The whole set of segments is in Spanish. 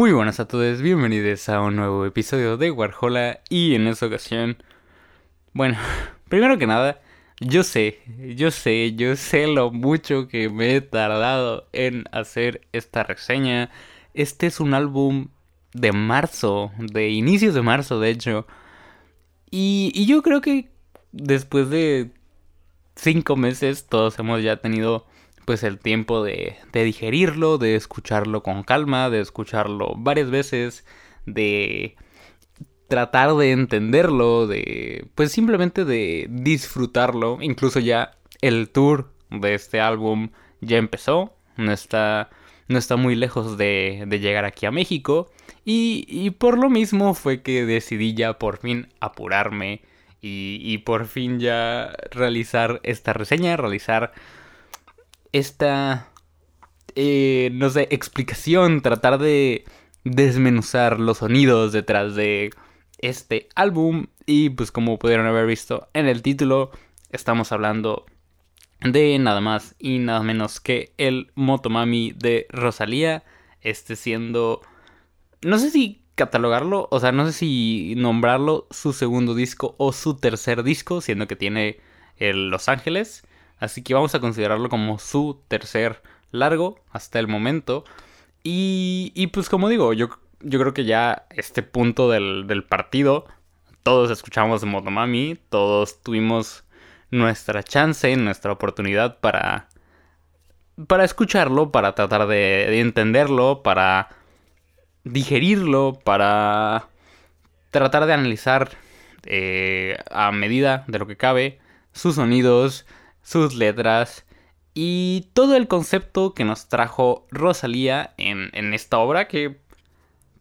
Muy buenas a todos, bienvenidos a un nuevo episodio de Warhola y en esta ocasión, bueno, primero que nada, yo sé, yo sé, yo sé lo mucho que me he tardado en hacer esta reseña. Este es un álbum de marzo, de inicios de marzo de hecho, y, y yo creo que después de cinco meses todos hemos ya tenido pues el tiempo de, digerirlo, de escucharlo con calma, de escucharlo varias veces, de tratar de entenderlo, de pues simplemente de disfrutarlo. Incluso ya el tour de este álbum ya empezó, no está, no está muy lejos de, de llegar aquí a México. Y, y, por lo mismo fue que decidí ya por fin apurarme y, y por fin ya realizar esta reseña, realizar esta, eh, no sé, explicación, tratar de desmenuzar los sonidos detrás de este álbum. Y pues como pudieron haber visto en el título, estamos hablando de nada más y nada menos que el Motomami de Rosalía. Este siendo, no sé si catalogarlo, o sea, no sé si nombrarlo su segundo disco o su tercer disco, siendo que tiene el Los Ángeles. Así que vamos a considerarlo como su tercer largo hasta el momento. Y, y pues como digo, yo, yo creo que ya este punto del, del partido, todos escuchamos de Motomami, todos tuvimos nuestra chance, nuestra oportunidad para, para escucharlo, para tratar de, entenderlo, para digerirlo, para tratar de analizar eh, a medida de lo que cabe sus sonidos, sus letras y todo el concepto que nos trajo Rosalía en, esta obra que,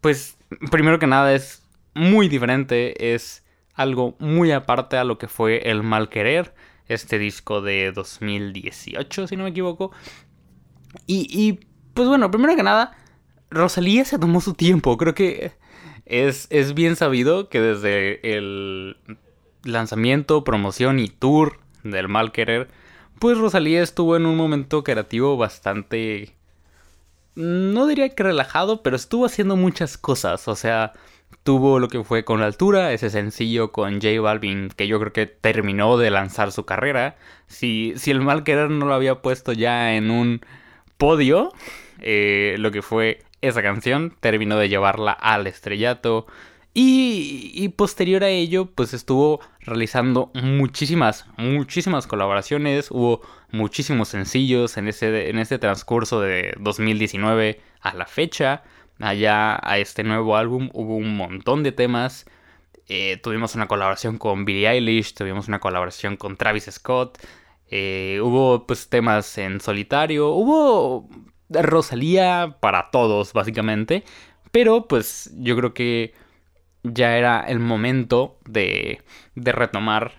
pues, primero que nada es muy diferente, es algo muy aparte a lo que fue El Mal Querer, este disco de 2018, si no me equivoco. Y, y pues bueno, primero que nada, Rosalía se tomó su tiempo, creo que es, es bien sabido que desde el lanzamiento, promoción y tour del mal querer, pues Rosalía estuvo en un momento creativo bastante... No diría que relajado, pero estuvo haciendo muchas cosas. O sea, tuvo lo que fue con la altura, ese sencillo con J Balvin, que yo creo que terminó de lanzar su carrera. Si, si el mal querer no lo había puesto ya en un podio, eh, lo que fue esa canción, terminó de llevarla al estrellato. Y, posterior a ello, pues estuvo realizando muchísimas, muchísimas colaboraciones. Hubo muchísimos sencillos en ese, en ese transcurso de 2019 a la fecha. Allá a este nuevo álbum hubo un montón de temas. Eh, tuvimos una colaboración con Billie Eilish, tuvimos una colaboración con Travis Scott. Eh, hubo pues temas en solitario. Hubo Rosalía para todos, básicamente. Pero pues yo creo que ya era el momento de, de retomar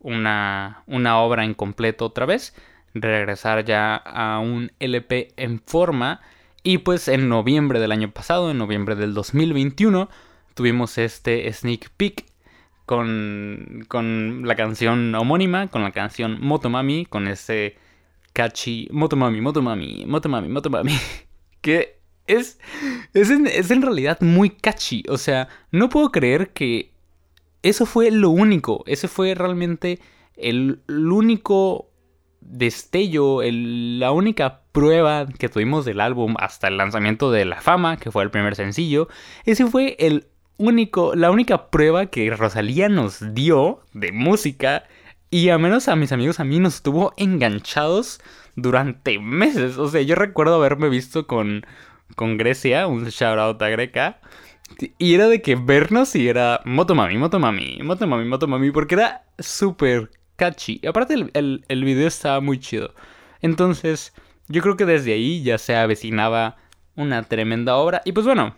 una, una obra en completo otra vez, regresar ya a un LP en forma. Y pues en noviembre del año pasado, en noviembre del 2021, tuvimos este sneak peek con, con la canción homónima, con la canción Motomami, con ese catchy Motomami, Motomami, Motomami, Motomami, que es, es, en, realidad muy catchy. O sea, no puedo creer que eso fue lo único. Ese fue realmente el, único destello, la única prueba que tuvimos del álbum hasta el lanzamiento de La Fama, que fue el primer sencillo. Ese fue el único, la única prueba que Rosalía nos dio de música. Y a menos a mis amigos, a mí nos estuvo enganchados durante meses. O sea, yo recuerdo haberme visto con con Grecia, un shout out a Greca. Y era de que vernos y era Motomami, Motomami, Motomami, Motomami, porque era súper catchy. Y aparte el, el, video estaba muy chido. Entonces, yo creo que desde ahí ya se avecinaba una tremenda obra. Y pues bueno,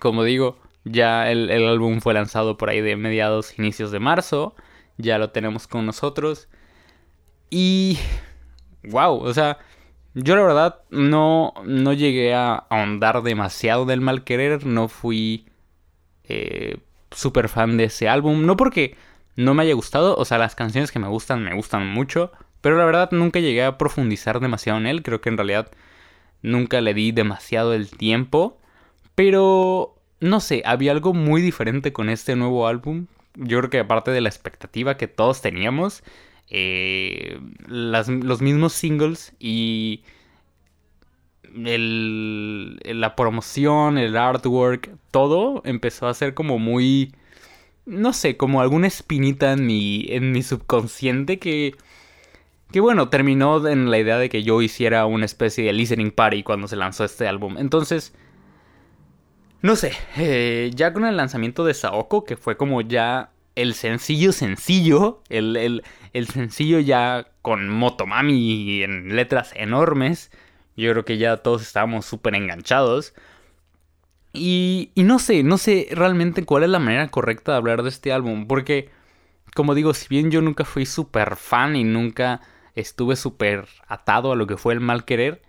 Como digo, ya el, el álbum fue lanzado por ahí de mediados, inicios de marzo. Ya lo tenemos con nosotros. Y... ¡Wow! O sea, yo la verdad no, no llegué a ahondar demasiado del mal querer. No fui eh, súper fan de ese álbum. No porque no me haya gustado. O sea, las canciones que me gustan me gustan mucho. Pero la verdad nunca llegué a profundizar demasiado en él. Creo que en realidad nunca le di demasiado el tiempo. Pero no sé, había algo muy diferente con este nuevo álbum. Yo creo que aparte de la expectativa que todos teníamos, eh, los mismos singles y la promoción, el artwork, todo empezó a ser como muy, no sé, como alguna espinita en mi, en mi subconsciente que, que bueno, terminó en la idea de que yo hiciera una especie de listening party cuando se lanzó este álbum. Entonces, no sé, eh, ya con el lanzamiento de Saoko, que fue como ya el sencillo sencillo, el, sencillo ya con Motomami en letras enormes, yo creo que ya todos estábamos súper enganchados. Y, y no sé, no sé realmente cuál es la manera correcta de hablar de este álbum, porque, como digo, si bien yo nunca fui súper fan y nunca estuve súper atado a lo que fue el mal querer,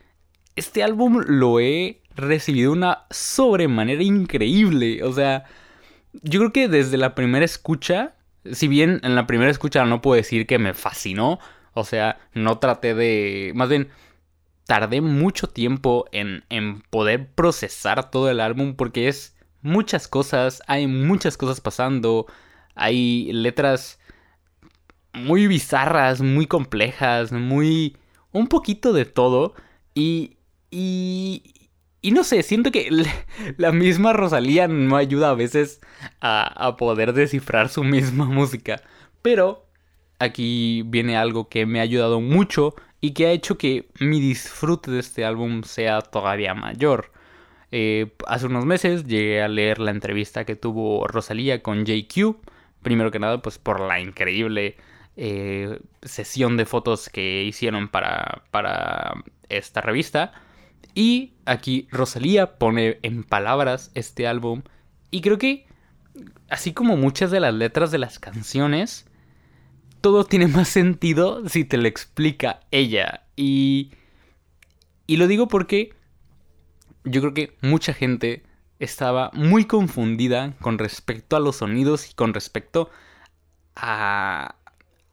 este álbum lo he recibido de una sobremanera increíble. O sea, yo creo que desde la primera escucha, si bien en la primera escucha no puedo decir que me fascinó, o sea, no traté de... Más bien, tardé mucho tiempo en, en poder procesar todo el álbum porque es muchas cosas, hay muchas cosas pasando, hay letras muy bizarras, muy complejas, muy... un poquito de todo y... y, y no sé, siento que la misma Rosalía no ayuda a veces a, poder descifrar su misma música. Pero aquí viene algo que me ha ayudado mucho y que ha hecho que mi disfrute de este álbum sea todavía mayor. Eh, hace unos meses llegué a leer la entrevista que tuvo Rosalía con JQ. Primero que nada, pues por la increíble eh, sesión de fotos que hicieron para, para esta revista. Y aquí Rosalía pone en palabras este álbum. Y creo que, así como muchas de las letras de las canciones, todo tiene más sentido si te lo explica ella. Y, y lo digo porque yo creo que mucha gente estaba muy confundida con respecto a los sonidos y con respecto a,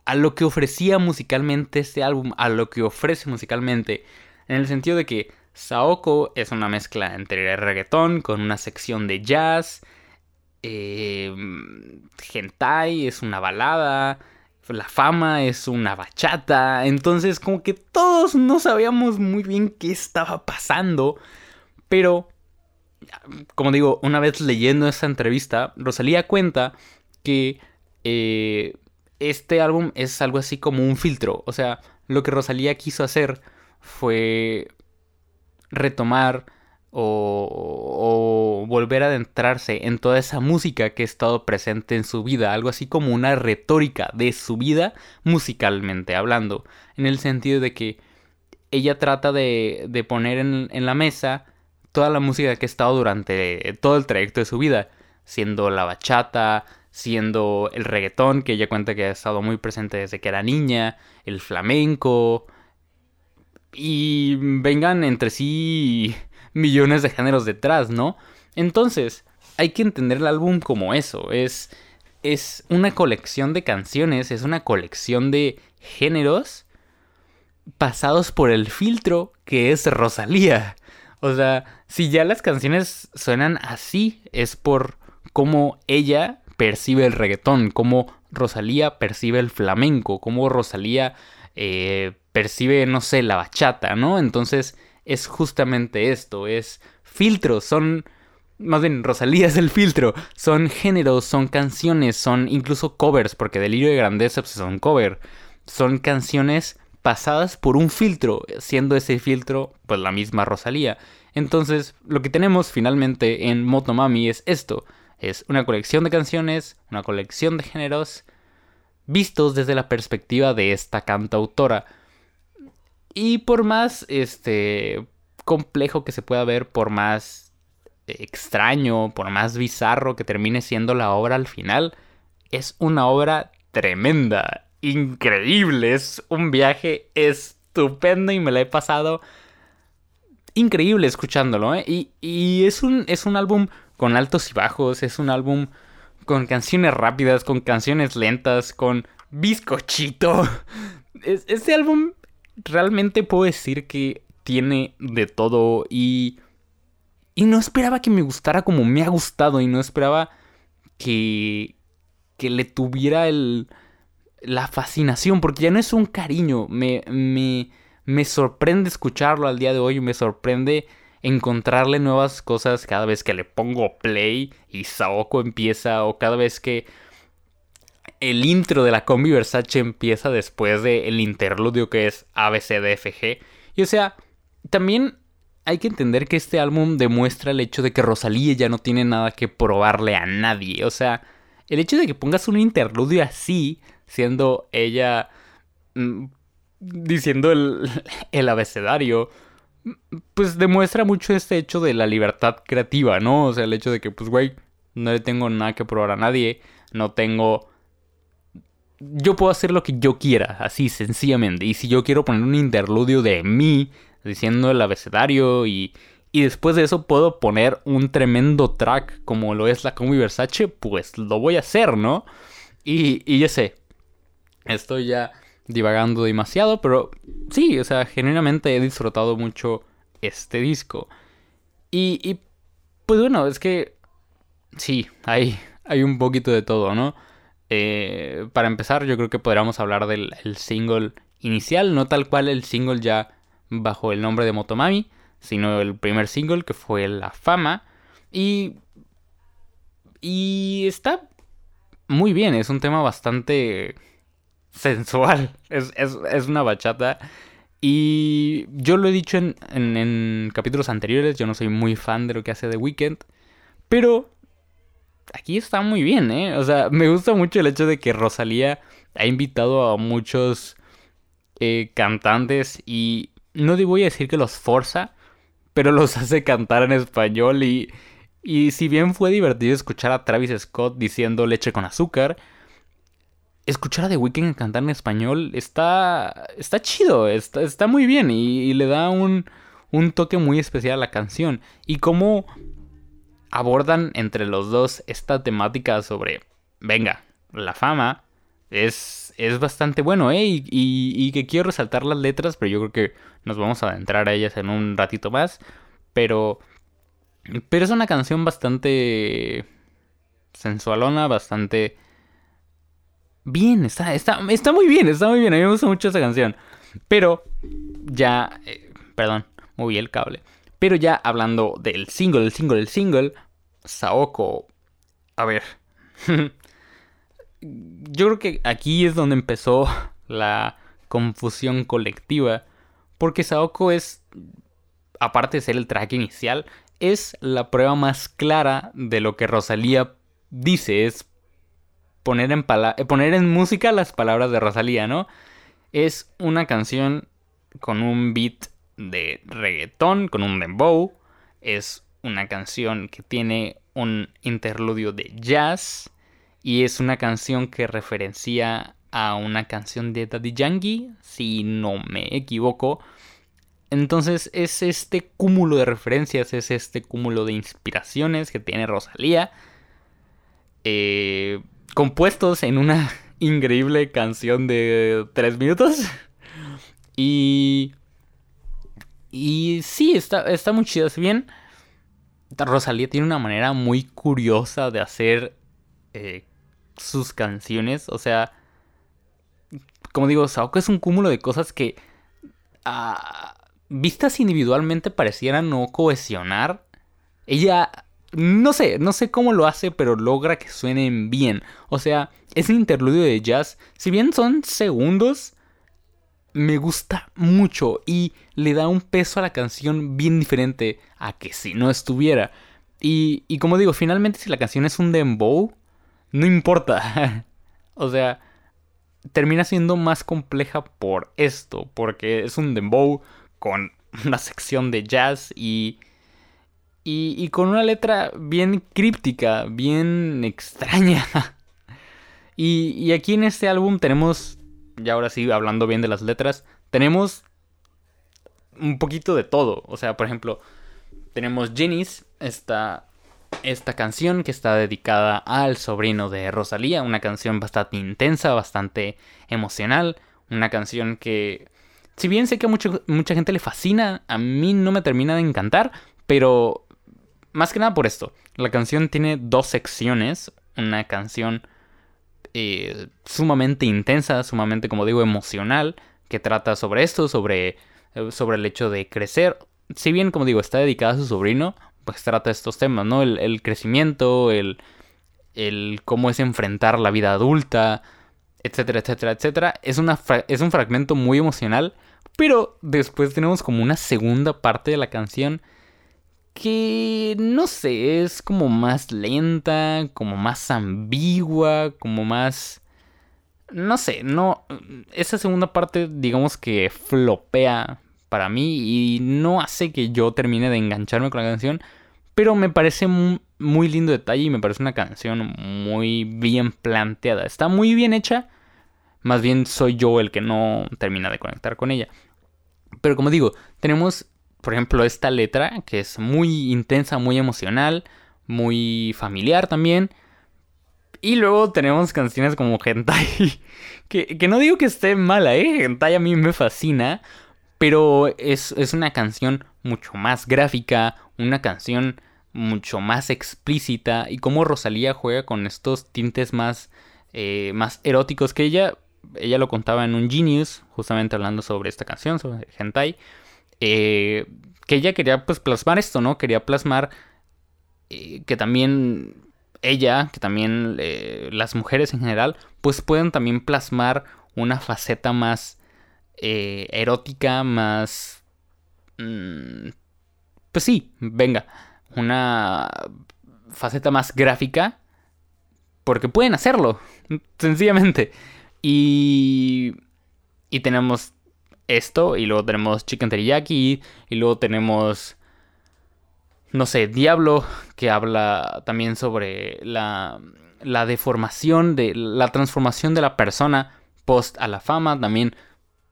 a lo que ofrecía musicalmente este álbum, a lo que ofrece musicalmente. En el sentido de que Saoko es una mezcla entre reggaetón con una sección de jazz. Eh, hentai es una balada. La fama es una bachata. Entonces como que todos no sabíamos muy bien qué estaba pasando. Pero, como digo, una vez leyendo esa entrevista, Rosalía cuenta que eh, este álbum es algo así como un filtro. O sea, lo que Rosalía quiso hacer fue retomar o, volver a adentrarse en toda esa música que ha estado presente en su vida, algo así como una retórica de su vida musicalmente hablando, en el sentido de que ella trata de, de poner en, en la mesa toda la música que ha estado durante todo el trayecto de su vida, siendo la bachata, siendo el reggaetón, que ella cuenta que ha estado muy presente desde que era niña, el flamenco, y vengan entre sí millones de géneros detrás, ¿no? Entonces, hay que entender el álbum como eso, es es una colección de canciones, es una colección de géneros pasados por el filtro que es Rosalía. O sea, si ya las canciones suenan así, es por cómo ella percibe el reggaetón, cómo Rosalía percibe el flamenco, cómo Rosalía eh, percibe, no sé, la bachata, ¿no? Entonces es justamente esto, es filtros, son... Más bien, Rosalía es el filtro. Son géneros, son canciones, son incluso covers, porque Delirio de Grandeza pues, son cover. Son canciones pasadas por un filtro, siendo ese filtro pues la misma Rosalía. Entonces, lo que tenemos finalmente en Motomami es esto. Es una colección de canciones, una colección de géneros, vistos desde la perspectiva de esta cantautora. Y por más este complejo que se pueda ver, por más extraño, por más bizarro que termine siendo la obra al final, es una obra tremenda, increíble, es un viaje estupendo y me la he pasado increíble escuchándolo, ¿eh? Y, es, un, es un álbum con altos y bajos, es un álbum con canciones rápidas, con canciones lentas, con bizcochito. este álbum realmente puedo decir que tiene de todo y... Y no esperaba que me gustara como me ha gustado y no esperaba que... que le tuviera el... la fascinación, porque ya no es un cariño, me... me me sorprende escucharlo al día de hoy, me sorprende encontrarle nuevas cosas cada vez que le pongo play y Saoko empieza o cada vez que el intro de la combi Versace empieza después del interludio que es ABCDFG. Y o sea, también hay que entender que este álbum demuestra el hecho de que Rosalía ya no tiene nada que probarle a nadie. O sea, el hecho de que pongas un interludio así, siendo ella mm, diciendo el, el abecedario, pues demuestra mucho este hecho de la libertad creativa, ¿no? O sea, el hecho de que, pues, güey, no le tengo nada que probar a nadie, no tengo... Yo puedo hacer lo que yo quiera, así sencillamente. Y si yo quiero poner un interludio de mí, diciendo el abecedario y, y después de eso puedo poner un tremendo track como lo es la Combi Versace, pues lo voy a hacer, ¿no? Y, y ya sé, estoy ya divagando demasiado, pero sí, o sea, genuinamente he disfrutado mucho este disco. Y, pues bueno, es que sí, hay, hay un poquito de todo, ¿no? Eh, para empezar, yo creo que podríamos hablar del single inicial, no tal cual el single ya bajo el nombre de Motomami, sino el primer single que fue La Fama. Y, y está muy bien, es un tema bastante sensual. Es, una bachata. Y yo lo he dicho en, en, capítulos anteriores, yo no soy muy fan de lo que hace The Weeknd. Pero aquí está muy bien, ¿eh? O sea, me gusta mucho el hecho de que Rosalía ha invitado a muchos eh, cantantes y no voy a decir que los forza, pero los hace cantar en español y, y si bien fue divertido escuchar a Travis Scott diciendo leche con azúcar, escuchar a The Weeknd cantar en español está, está chido, está, está muy bien y, le da un, un, toque muy especial a la canción. Y cómo abordan entre los dos esta temática sobre, venga, la fama es, es bastante bueno, ¿eh? Y, y, que quiero resaltar las letras, pero yo creo que nos vamos a adentrar a ellas en un ratito más. Pero, pero es una canción bastante sensualona, bastante bien, está, está, está muy bien, está muy bien. A mí me gusta mucho esa canción. Pero ya, eh, perdón, moví el cable. Pero ya hablando del single, el single, el single, Saoko, a ver. Yo creo que aquí es donde empezó la confusión colectiva. Porque Saoko es, aparte de ser el track inicial, es la prueba más clara de lo que Rosalía dice. Es poner en, eh, poner en música las palabras de Rosalía, ¿no? Es una canción con un beat de reggaetón, con un dembow. Es una canción que tiene un interludio de jazz. Y es una canción que referencia a una canción de Daddy Yankee, si no me equivoco. Entonces es este cúmulo de referencias, es este cúmulo de inspiraciones que tiene Rosalía. Eh, compuestos en una increíble canción de tres minutos. Y... Y sí, está, está muy chido. Si bien Rosalía tiene una manera muy curiosa de hacer eh, sus canciones. O sea, como digo, Saoko es un cúmulo de cosas que ah, vistas individualmente parecieran no cohesionar. Ella no sé, no sé cómo lo hace, pero logra que suenen bien. O sea, ese interludio de jazz, si bien son segundos, me gusta mucho y le da un peso a la canción bien diferente a que si no estuviera. Y, y como digo, finalmente si la canción es un dembow, no importa. o sea, termina siendo más compleja por esto, porque es un dembow con una sección de jazz y y, con una letra bien críptica, bien extraña. y, aquí en este álbum tenemos, ya ahora sí, hablando bien de las letras, tenemos un poquito de todo. O sea, por ejemplo, tenemos Jenny's, esta, esta canción que está dedicada al sobrino de Rosalía, una canción bastante intensa, bastante emocional, una canción que, si bien sé que a mucha gente le fascina, a mí no me termina de encantar, pero más que nada por esto. La canción tiene dos secciones. Una canción eh, sumamente intensa, sumamente, como digo, emocional, que trata sobre esto, sobre, eh, sobre el hecho de crecer. Si bien, como digo, está dedicada a su sobrino, pues trata estos temas, ¿no? El, crecimiento, el, el cómo es enfrentar la vida adulta, etcétera, etcétera, etcétera. Es, una es un fragmento muy emocional, pero después tenemos como una segunda parte de la canción que no sé, es como más lenta, como más ambigua, como más... No sé, no... Esa segunda parte digamos que flopea para mí y no hace que yo termine de engancharme con la canción, pero me parece muy, lindo detalle y me parece una canción muy bien planteada. Está muy bien hecha, más bien soy yo el que no termina de conectar con ella. Pero como digo, tenemos por ejemplo, esta letra, que es muy intensa, muy emocional, muy familiar también. Y luego tenemos canciones como Hentai, que, que no digo que esté mala, ¿eh? Hentai a mí me fascina, pero es, una canción mucho más gráfica, una canción mucho más explícita y como Rosalía juega con estos tintes más, eh, más eróticos que ella, ella lo contaba en un Genius, justamente hablando sobre esta canción, sobre Hentai. Eh, que ella quería pues plasmar esto, ¿no? Quería plasmar eh, que también ella, que también eh, las mujeres en general, pues pueden también plasmar una faceta más erótica, más... Mm, pues sí, venga, una faceta más gráfica, porque pueden hacerlo, sencillamente. Y... Y tenemos esto y luego tenemos Chicken Teriyaki y luego tenemos no sé, Diablo que habla también sobre la, la deformación de la transformación de la persona post a la fama, también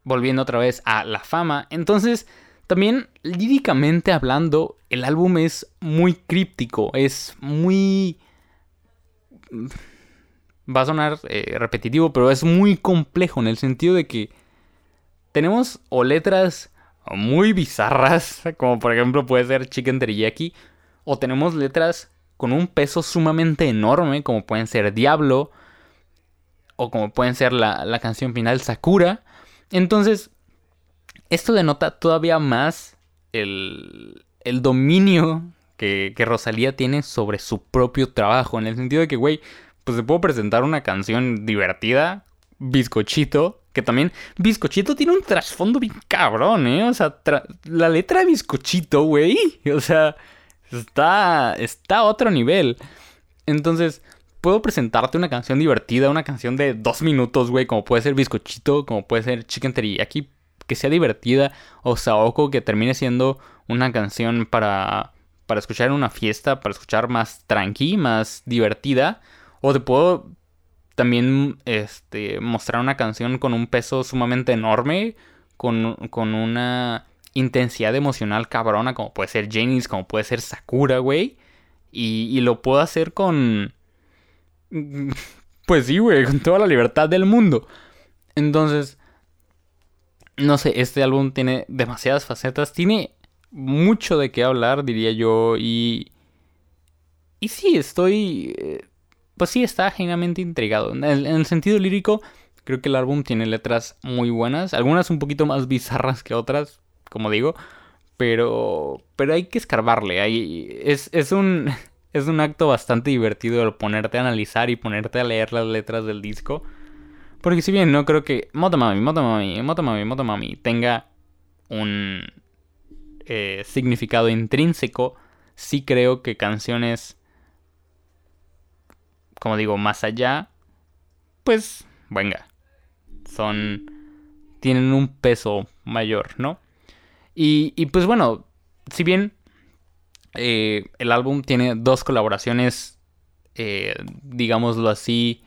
volviendo otra vez a la fama. Entonces, también líricamente hablando, el álbum es muy críptico, es muy va a sonar eh, repetitivo, pero es muy complejo en el sentido de que tenemos o letras muy bizarras, como por ejemplo puede ser Chicken Teriyaki, o tenemos letras con un peso sumamente enorme, como pueden ser Diablo, o como pueden ser la, canción final Sakura. Entonces, esto denota todavía más el, el dominio que, que, Rosalía tiene sobre su propio trabajo, en el sentido de que, güey, pues se puedo presentar una canción divertida, bizcochito, que también Bizcochito tiene un trasfondo bien cabrón, ¿eh? O sea, la letra de Bizcochito, güey. O sea, está, está a otro nivel. Entonces, puedo presentarte una canción divertida, una canción de dos minutos, güey, como puede ser Bizcochito, como puede ser Chicken Teriyaki, que sea divertida, o Saoko, que termine siendo una canción para, para escuchar en una fiesta, para escuchar más tranqui, más divertida. O te puedo también este, mostrar una canción con un peso sumamente enorme, con, con una intensidad emocional cabrona, como puede ser Janis, como puede ser Sakura, güey. Y, y lo puedo hacer con... Pues sí, güey, con toda la libertad del mundo. Entonces, no sé, este álbum tiene demasiadas facetas, tiene mucho de qué hablar, diría yo, y... Y sí, estoy... Pues sí, está genuinamente intrigado. En el, sentido lírico, creo que el álbum tiene letras muy buenas. Algunas un poquito más bizarras que otras, como digo. Pero, pero hay que escarbarle. Hay, es, es, un, es un acto bastante divertido el ponerte a analizar y ponerte a leer las letras del disco. Porque si bien no creo que Motomami, Motomami, Motomami, Motomami tenga un eh, significado intrínseco, sí creo que canciones como digo, más allá, pues, venga, son, tienen un peso mayor, ¿no? Y, y pues bueno, si bien Eh, el álbum tiene dos colaboraciones, eh, digámoslo así,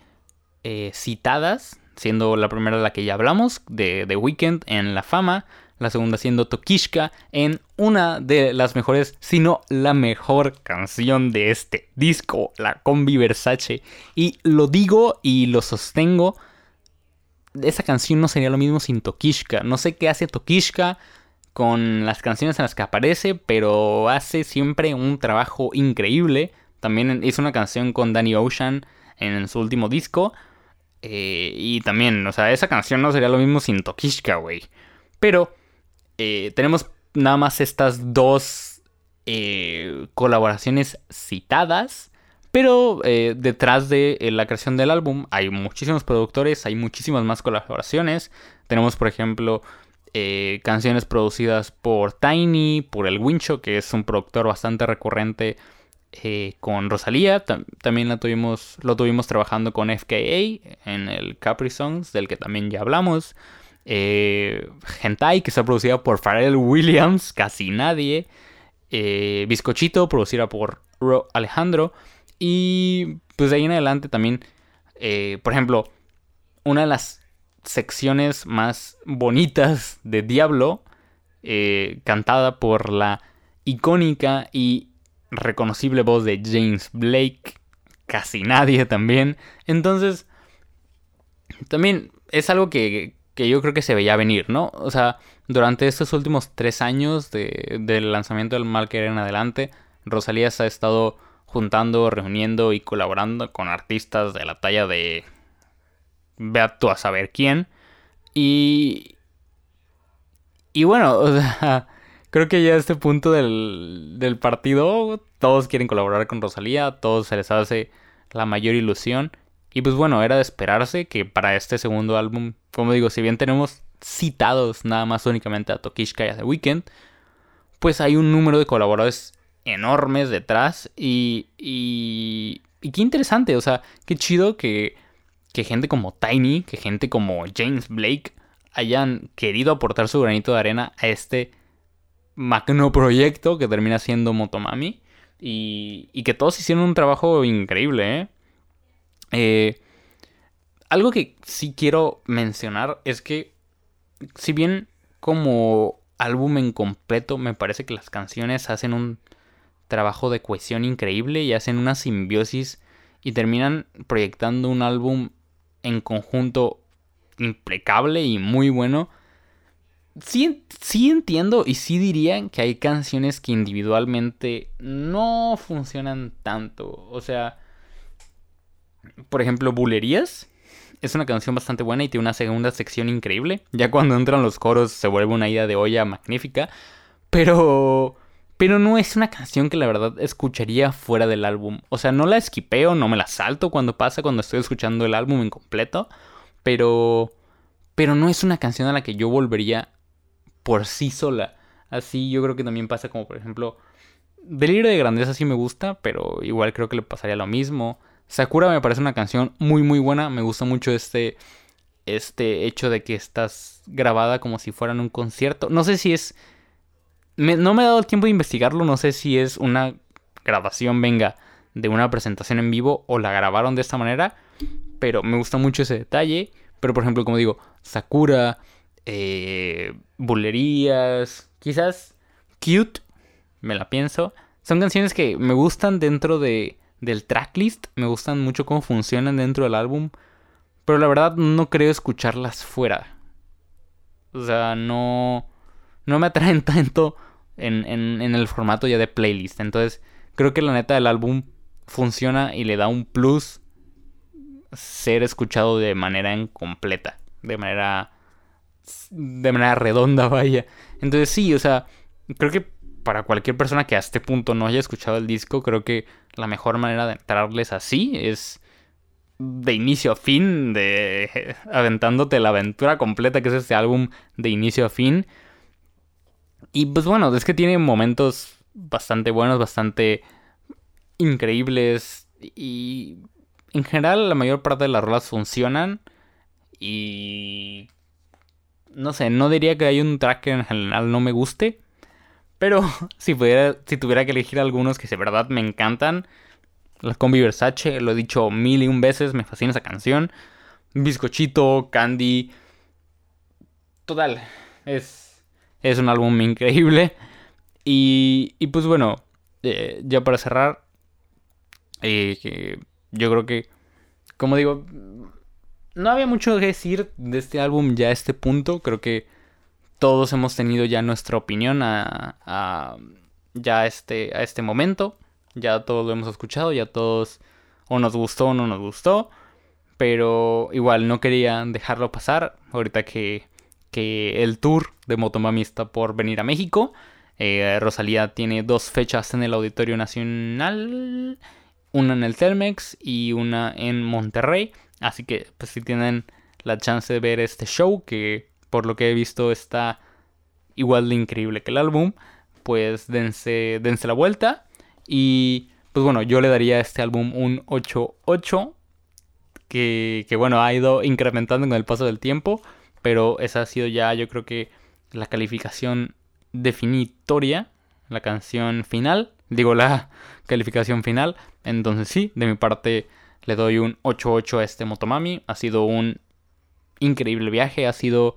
eh, citadas, siendo la primera la que ya hablamos, de The Weeknd en La Fama, la segunda siendo Tokishka en una de las mejores, si no la mejor canción de este disco, la Combi Versace. Y lo digo y lo sostengo, esa canción no sería lo mismo sin Tokishka. No sé qué hace Tokishka con las canciones en las que aparece, pero hace siempre un trabajo increíble. También hizo una canción con Danny Ocean en su último disco. Eh, y también, o sea, esa canción no sería lo mismo sin Tokishka, güey. Pero eh, tenemos nada más estas dos eh, colaboraciones citadas. Pero detrás de la creación del álbum hay muchísimos productores, hay muchísimas más colaboraciones. Tenemos, por ejemplo, canciones producidas por Tiny, por El Wincho, que es un productor bastante recurrente eh, con Rosalía. también la tuvimos, lo tuvimos trabajando con FKA en el Capri Songs, del que también ya hablamos. Eh, Hentai, que está producida por Pharrell Williams, casi nadie. Eh, Bizcochito, producida por Ro Alejandro. Y pues de ahí en adelante también, eh, por ejemplo, una de las secciones más bonitas de Diablo, cantada por la icónica y reconocible voz de James Blake, casi nadie también. Entonces, también es algo que, yo creo que se veía venir, ¿no? O sea, durante estos últimos tres años del lanzamiento del Mal Querer en adelante, Rosalía se ha estado juntando, reuniendo y colaborando con artistas de la talla de... Vea tú a saber quién. Y... Y bueno, o sea creo que ya a este punto del, partido todos quieren colaborar con Rosalía, todos se les hace la mayor ilusión. Y pues bueno, era de esperarse que para este segundo álbum, como digo, si bien tenemos citados nada más únicamente a Tokishka y a The Weeknd, pues hay un número de colaboradores enormes detrás y, y, y qué interesante, o sea, qué chido que, que gente como Tiny, que gente como James Blake hayan querido aportar su granito de arena a este magno proyecto que termina siendo Motomami. Y, y que todos hicieron un trabajo increíble, ¿eh? ¿Eh? Algo que sí quiero mencionar es que, si bien como álbum en completo, me parece que las canciones hacen un trabajo de cohesión increíble y hacen una simbiosis y terminan proyectando un álbum en conjunto impecable y muy bueno sí, sí entiendo y sí diría que hay canciones que individualmente no funcionan tanto. O sea, por ejemplo, Bulerías es una canción bastante buena y tiene una segunda sección increíble. Ya cuando entran los coros se vuelve una idea de olla magnífica. Pero. Pero no es una canción que la verdad escucharía fuera del álbum. O sea, no la esquipeo, no me la salto cuando pasa, cuando estoy escuchando el álbum en completo. Pero. Pero no es una canción a la que yo volvería por sí sola. Así yo creo que también pasa como por ejemplo... Delirio de grandeza sí me gusta, pero igual creo que le pasaría lo mismo. Sakura me parece una canción muy muy buena, me gusta mucho este este hecho de que estás grabada como si fuera en un concierto. No sé si es no me he dado el tiempo de investigarlo, no sé si es una grabación venga de una presentación en vivo o la grabaron de esta manera, pero me gusta mucho ese detalle. Pero por ejemplo, como digo, Sakura, eh, bulerías, quizás cute, me la pienso. Son canciones que me gustan dentro de, del tracklist, me gustan mucho cómo funcionan dentro del álbum, pero la verdad no creo escucharlas fuera. O sea, no, no me atraen tanto en, en, en el formato ya de playlist. Entonces, creo que la neta del álbum funciona y le da un plus ser escuchado de manera incompleta, de manera de manera redonda, vaya. Entonces sí, o sea, creo que para cualquier persona que a este punto no haya escuchado el disco, creo que la mejor manera de entrarles así es de inicio a fin, de aventándote la aventura completa que es este álbum de inicio a fin. Y pues bueno, es que tiene momentos bastante buenos, bastante increíbles y en general la mayor parte de las rolas funcionan y no sé, no diría que hay un track que en general no me guste, Pero si, pudiera, si tuviera que elegir algunos que de verdad me encantan, la Combi Versace, lo he dicho mil y un veces, me fascina esa canción. Bizcochito, Candy. Total, es, es un álbum increíble. Y, y pues bueno, eh, ya para cerrar, eh, yo creo que, como digo, no había mucho que decir de este álbum ya a este punto. Creo que todos hemos tenido ya nuestra opinión a, ya este, a este momento. Ya todos lo hemos escuchado, ya todos o nos gustó o no nos gustó. Pero igual no quería dejarlo pasar. Ahorita que, que el tour de Motomami está por venir a México. Eh, Rosalía tiene dos fechas en el Auditorio Nacional. Una en el Telmex y una en Monterrey. Así que pues si tienen la chance de ver este show que por lo que he visto está igual de increíble que el álbum, pues dense, dense la vuelta. Y pues bueno, yo le daría a este álbum un 8-8, que, que bueno, ha ido incrementando con el paso del tiempo, pero esa ha sido ya yo creo que la calificación definitoria, la canción final, digo la calificación final. Entonces sí, de mi parte le doy un 8-8 a este Motomami. Ha sido un increíble viaje, ha sido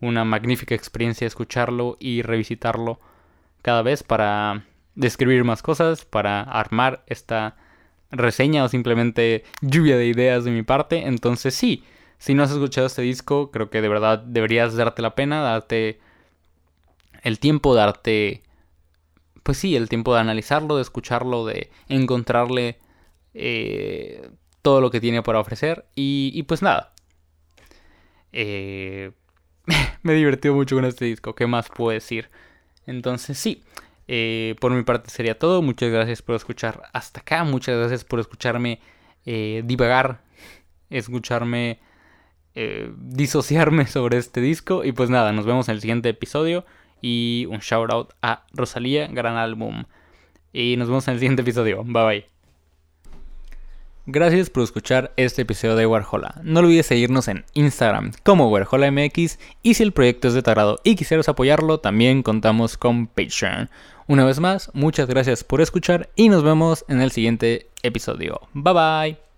una magnífica experiencia escucharlo y revisitarlo cada vez para describir más cosas, para armar esta reseña o simplemente lluvia de ideas de mi parte. Entonces sí, si no has escuchado este disco, creo que de verdad deberías darte la pena, darte el tiempo, darte, pues sí, el tiempo de analizarlo, de escucharlo, de encontrarle eh, todo lo que tiene para ofrecer. Y, y pues nada. Eh, me he divertido mucho con este disco. ¿Qué más puedo decir? Entonces sí, eh, por mi parte sería todo. Muchas gracias por escuchar hasta acá. Muchas gracias por escucharme eh, divagar, escucharme eh, disociarme sobre este disco. Y pues nada, nos vemos en el siguiente episodio. Y un shout out a Rosalía, gran álbum. Y nos vemos en el siguiente episodio. Bye bye. Gracias por escuchar este episodio de Warhola. No olvides seguirnos en Instagram como WarholaMX y si el proyecto es de tu y quisieras apoyarlo, también contamos con Patreon. Una vez más, muchas gracias por escuchar y nos vemos en el siguiente episodio. Bye bye.